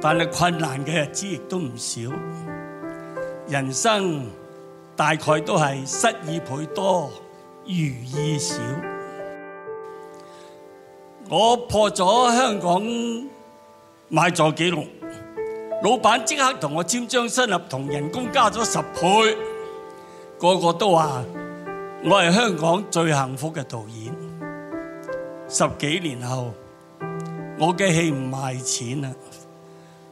但系困难嘅日子亦都唔少，人生大概都系失意倍多，如意少。我破咗香港买座纪录，老板即刻同我签张新合同，人工加咗十倍。个个都话我系香港最幸福嘅导演。十几年后，我嘅戏唔卖钱啦。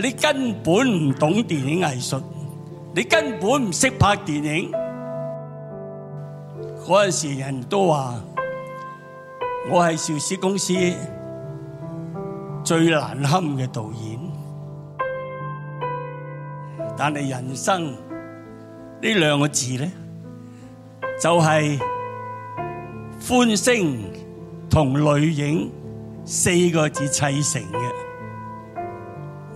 你根本唔懂电影艺术，你根本唔识拍电影。嗰阵时人都话我系邵氏公司最难堪嘅导演，但系人生呢两个字咧，就系欢声同泪影四个字砌成嘅。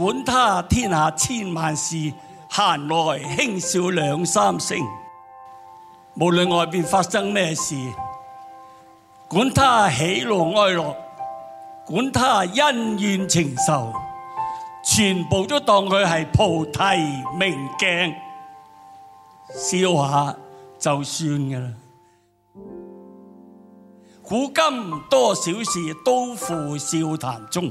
管他天下千万事，闲来轻笑两三声。无论外边发生咩事，管他喜怒哀乐，管他恩怨情仇，全部都当佢系菩提明镜，笑下就算噶啦。古今多少事，都付笑谈中。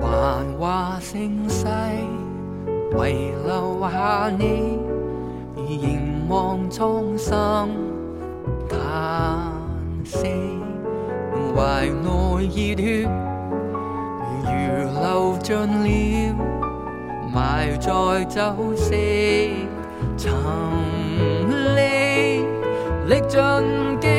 繁华盛世，遗留下你凝望苍生，叹息。怀内热血如流尽了，埋在酒色沉溺，历尽。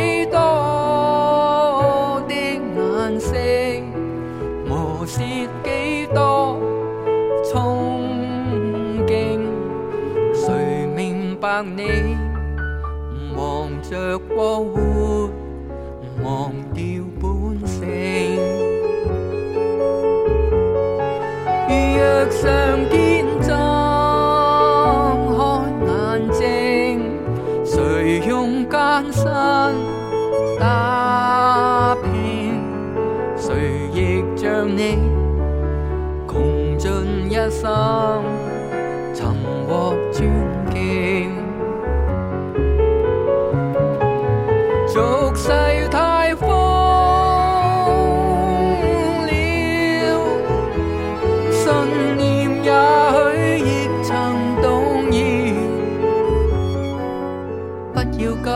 活忘掉本性，若想见睁开眼睛，谁用艰辛打拼？谁亦将你穷尽一生？恨念也许亦曾动容，不要急，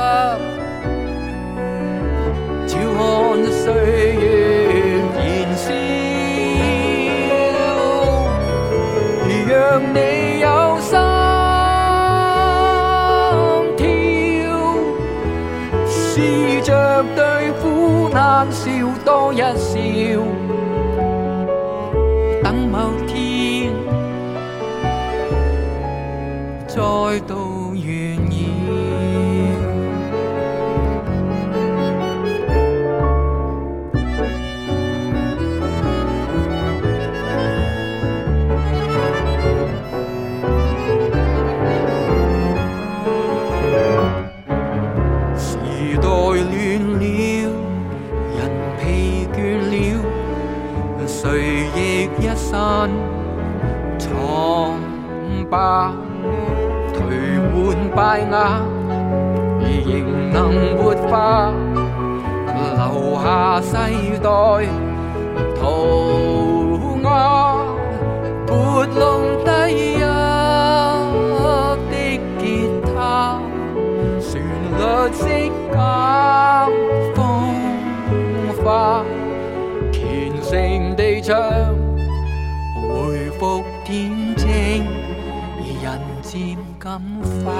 照看岁月燃烧。如让你有心跳，试着对苦难笑多一笑。爱到完意。时代乱了，人疲倦了，谁亦一身疮疤。半败而仍能活化，留下世代涂鸦。拨弄低音的吉他，旋律即感风化，虔诚地唱，回复恬静。人渐感化，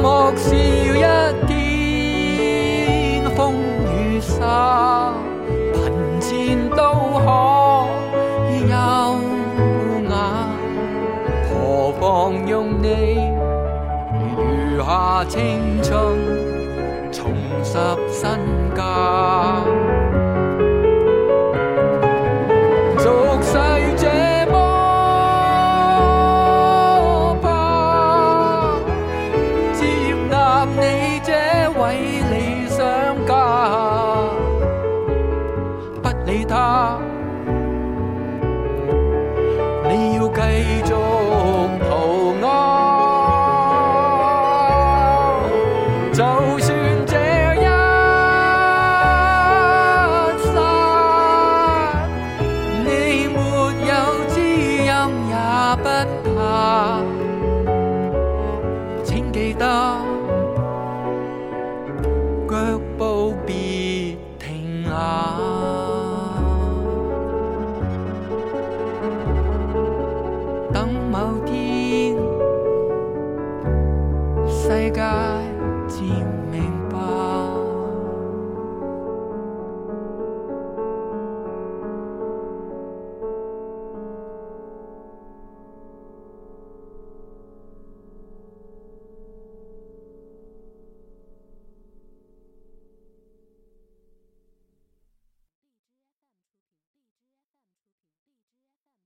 莫笑一天风雨沙，贫贱都可优雅。何妨用你余下青春，重拾新。